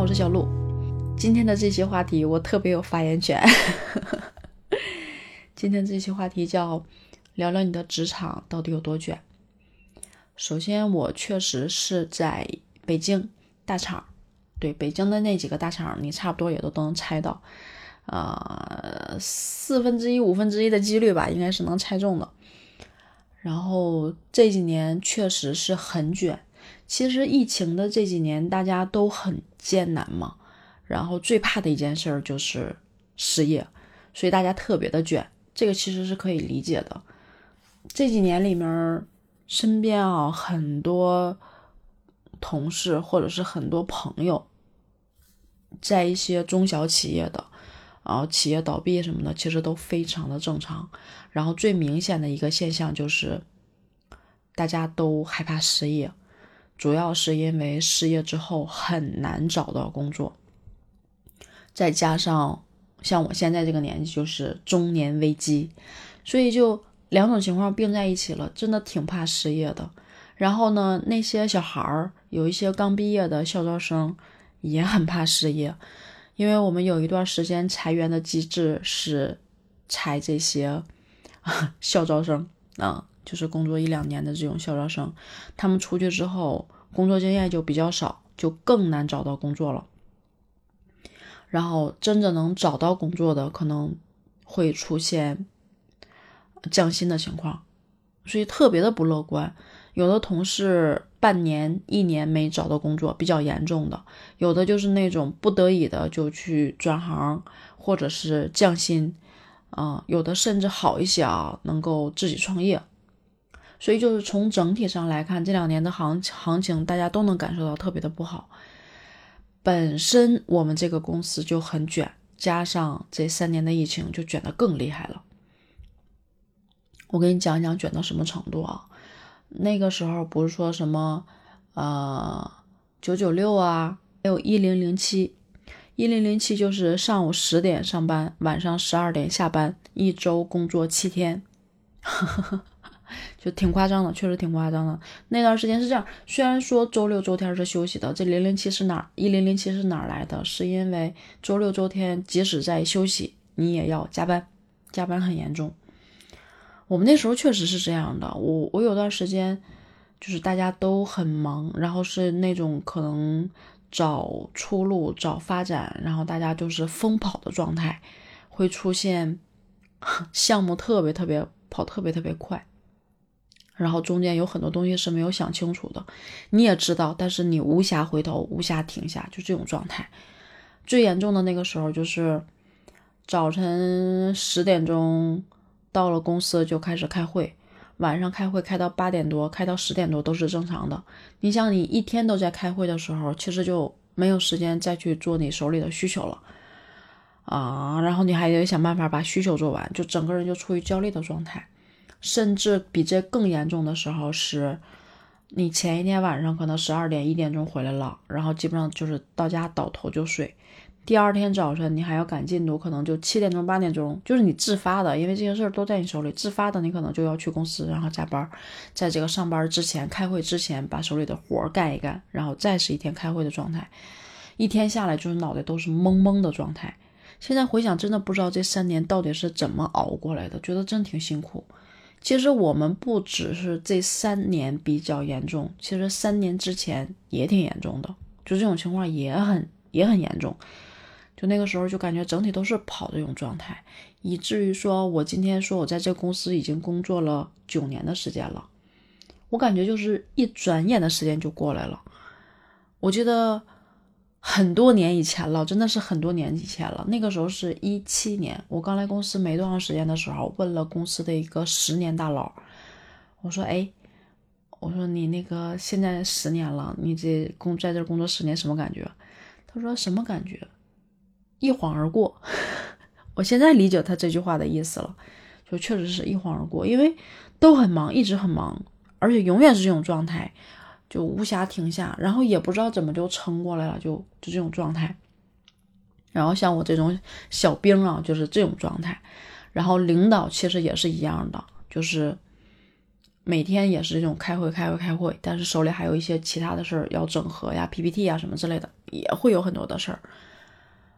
我是小鹿。今天的这期话题我特别有发言权。今天这期话题叫聊聊你的职场到底有多卷。首先，我确实是在北京大厂，对北京的那几个大厂，你差不多也都都能猜到，呃，四分之一、五分之一的几率吧，应该是能猜中的。然后这几年确实是很卷。其实疫情的这几年，大家都很艰难嘛。然后最怕的一件事儿就是失业，所以大家特别的卷。这个其实是可以理解的。这几年里面，身边啊很多同事或者是很多朋友，在一些中小企业的，然后企业倒闭什么的，其实都非常的正常。然后最明显的一个现象就是，大家都害怕失业。主要是因为失业之后很难找到工作，再加上像我现在这个年纪就是中年危机，所以就两种情况并在一起了，真的挺怕失业的。然后呢，那些小孩儿有一些刚毕业的校招生也很怕失业，因为我们有一段时间裁员的机制是裁这些 校招生啊。就是工作一两年的这种校招生，他们出去之后工作经验就比较少，就更难找到工作了。然后真正能找到工作的，可能会出现降薪的情况，所以特别的不乐观。有的同事半年、一年没找到工作，比较严重的；有的就是那种不得已的就去转行，或者是降薪。啊，有的甚至好一些啊，能够自己创业。所以就是从整体上来看，这两年的行行情，大家都能感受到特别的不好。本身我们这个公司就很卷，加上这三年的疫情，就卷得更厉害了。我给你讲讲卷到什么程度啊？那个时候不是说什么呃九九六啊，还有一零零七，一零零七就是上午十点上班，晚上十二点下班，一周工作七天。就挺夸张的，确实挺夸张的。那段时间是这样，虽然说周六周天是休息的，这零零七是哪？一零零七是哪来的？是因为周六周天即使在休息，你也要加班，加班很严重。我们那时候确实是这样的。我我有段时间就是大家都很忙，然后是那种可能找出路、找发展，然后大家就是疯跑的状态，会出现 项目特别特别跑特别特别快。然后中间有很多东西是没有想清楚的，你也知道，但是你无暇回头，无暇停下，就这种状态。最严重的那个时候就是早晨十点钟到了公司就开始开会，晚上开会开到八点多，开到十点多都是正常的。你想，你一天都在开会的时候，其实就没有时间再去做你手里的需求了啊。然后你还得想办法把需求做完，就整个人就处于焦虑的状态。甚至比这更严重的时候是，你前一天晚上可能十二点一点钟回来了，然后基本上就是到家倒头就睡，第二天早晨你还要赶进度，可能就七点钟八点钟，就是你自发的，因为这些事儿都在你手里，自发的你可能就要去公司，然后加班，在这个上班之前、开会之前把手里的活儿干一干，然后再是一天开会的状态，一天下来就是脑袋都是懵懵的状态。现在回想，真的不知道这三年到底是怎么熬过来的，觉得真挺辛苦。其实我们不只是这三年比较严重，其实三年之前也挺严重的，就这种情况也很也很严重。就那个时候就感觉整体都是跑这种状态，以至于说我今天说我在这公司已经工作了九年的时间了，我感觉就是一转眼的时间就过来了。我记得。很多年以前了，真的是很多年以前了。那个时候是一七年，我刚来公司没多长时间的时候，问了公司的一个十年大佬，我说：“哎，我说你那个现在十年了，你这工在这工作十年什么感觉？”他说：“什么感觉？一晃而过。”我现在理解他这句话的意思了，就确实是一晃而过，因为都很忙，一直很忙，而且永远是这种状态。就无暇停下，然后也不知道怎么就撑过来了，就就这种状态。然后像我这种小兵啊，就是这种状态。然后领导其实也是一样的，就是每天也是这种开会、开会、开会，但是手里还有一些其他的事儿要整合呀、PPT 啊什么之类的，也会有很多的事儿。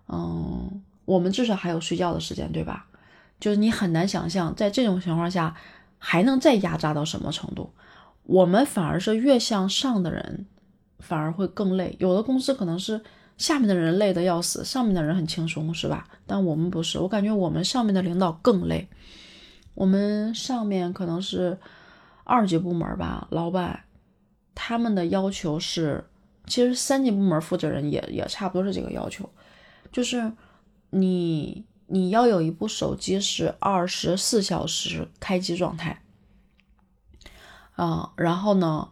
嗯，我们至少还有睡觉的时间，对吧？就是你很难想象，在这种情况下还能再压榨到什么程度。我们反而是越向上的人，反而会更累。有的公司可能是下面的人累得要死，上面的人很轻松，是吧？但我们不是，我感觉我们上面的领导更累。我们上面可能是二级部门吧，老板他们的要求是，其实三级部门负责人也也差不多是这个要求，就是你你要有一部手机是二十四小时开机状态。啊，然后呢，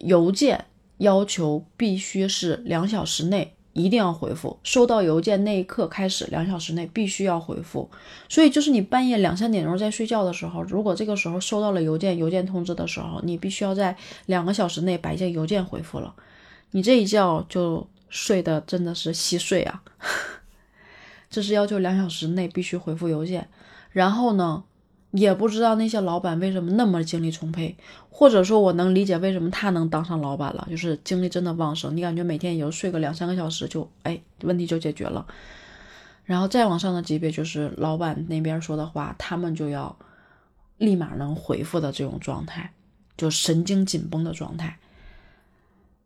邮件要求必须是两小时内一定要回复，收到邮件那一刻开始，两小时内必须要回复。所以就是你半夜两三点钟在睡觉的时候，如果这个时候收到了邮件，邮件通知的时候，你必须要在两个小时内把这邮件回复了。你这一觉就睡的真的是稀碎啊！这是要求两小时内必须回复邮件，然后呢？也不知道那些老板为什么那么精力充沛，或者说我能理解为什么他能当上老板了，就是精力真的旺盛。你感觉每天也就睡个两三个小时，就哎问题就解决了。然后再往上的级别就是老板那边说的话，他们就要立马能回复的这种状态，就神经紧绷的状态。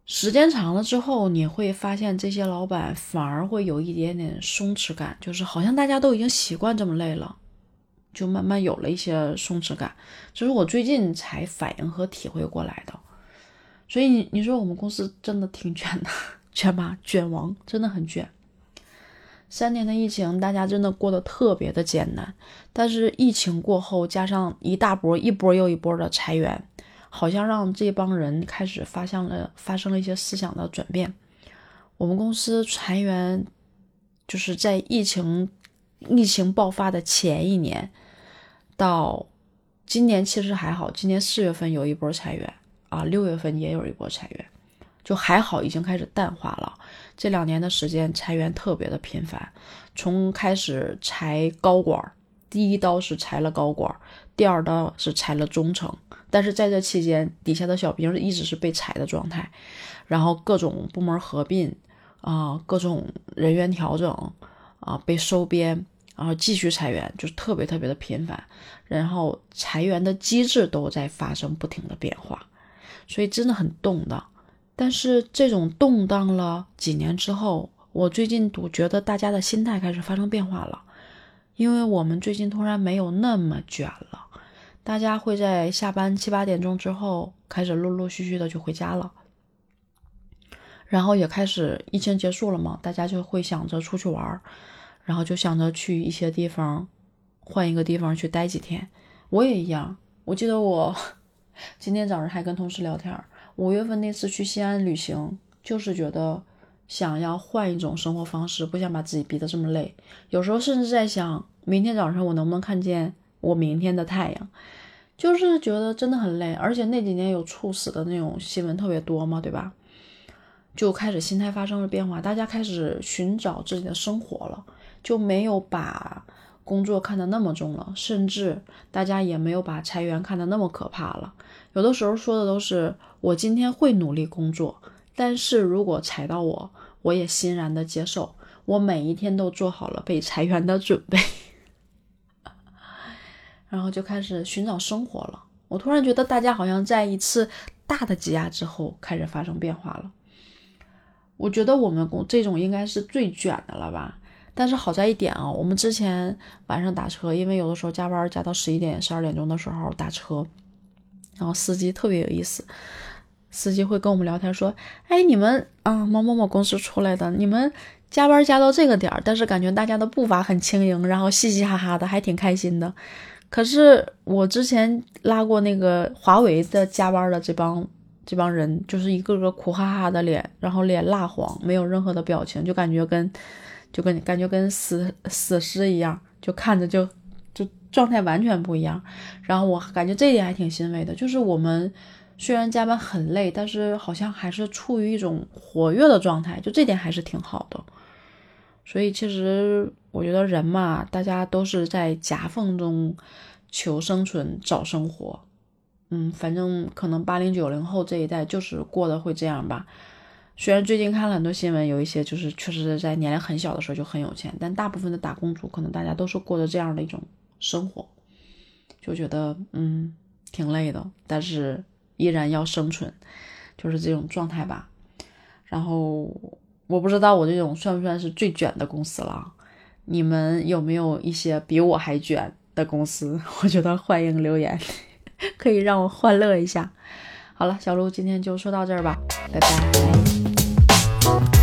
时间长了之后，你会发现这些老板反而会有一点点松弛感，就是好像大家都已经习惯这么累了。就慢慢有了一些松弛感，这是我最近才反应和体会过来的。所以你你说我们公司真的挺卷的，卷吧，卷王真的很卷。三年的疫情，大家真的过得特别的艰难。但是疫情过后，加上一大波一波又一波的裁员，好像让这帮人开始发现了发生了一些思想的转变。我们公司裁员，就是在疫情疫情爆发的前一年。到今年其实还好，今年四月份有一波裁员啊，六月份也有一波裁员，就还好，已经开始淡化了。这两年的时间裁员特别的频繁，从开始裁高管，第一刀是裁了高管，第二刀是裁了中层，但是在这期间，底下的小兵一直是被裁的状态，然后各种部门合并啊，各种人员调整啊，被收编。然后继续裁员，就是特别特别的频繁，然后裁员的机制都在发生不停的变化，所以真的很动荡。但是这种动荡了几年之后，我最近都觉得大家的心态开始发生变化了，因为我们最近突然没有那么卷了，大家会在下班七八点钟之后开始陆陆续续的就回家了，然后也开始疫情结束了嘛，大家就会想着出去玩。然后就想着去一些地方，换一个地方去待几天。我也一样。我记得我 今天早上还跟同事聊天，五月份那次去西安旅行，就是觉得想要换一种生活方式，不想把自己逼得这么累。有时候甚至在想，明天早上我能不能看见我明天的太阳？就是觉得真的很累，而且那几年有猝死的那种新闻特别多嘛，对吧？就开始心态发生了变化，大家开始寻找自己的生活了。就没有把工作看得那么重了，甚至大家也没有把裁员看得那么可怕了。有的时候说的都是我今天会努力工作，但是如果裁到我，我也欣然的接受。我每一天都做好了被裁员的准备，然后就开始寻找生活了。我突然觉得大家好像在一次大的挤压之后开始发生变化了。我觉得我们工这种应该是最卷的了吧。但是好在一点啊，我们之前晚上打车，因为有的时候加班加到十一点、十二点钟的时候打车，然后司机特别有意思，司机会跟我们聊天说：“哎，你们啊，某某某公司出来的，你们加班加到这个点儿，但是感觉大家的步伐很轻盈，然后嘻嘻哈哈的，还挺开心的。可是我之前拉过那个华为的加班的这帮这帮人，就是一个个苦哈哈的脸，然后脸蜡黄，没有任何的表情，就感觉跟……就跟感觉跟死死尸一样，就看着就就状态完全不一样。然后我感觉这一点还挺欣慰的，就是我们虽然加班很累，但是好像还是处于一种活跃的状态，就这点还是挺好的。所以其实我觉得人嘛，大家都是在夹缝中求生存、找生活。嗯，反正可能八零九零后这一代就是过得会这样吧。虽然最近看了很多新闻，有一些就是确实是在年龄很小的时候就很有钱，但大部分的打工族可能大家都是过着这样的一种生活，就觉得嗯挺累的，但是依然要生存，就是这种状态吧。然后我不知道我这种算不算是最卷的公司了，你们有没有一些比我还卷的公司？我觉得欢迎留言，可以让我欢乐一下。好了，小鹿今天就说到这儿吧，拜拜。Bye.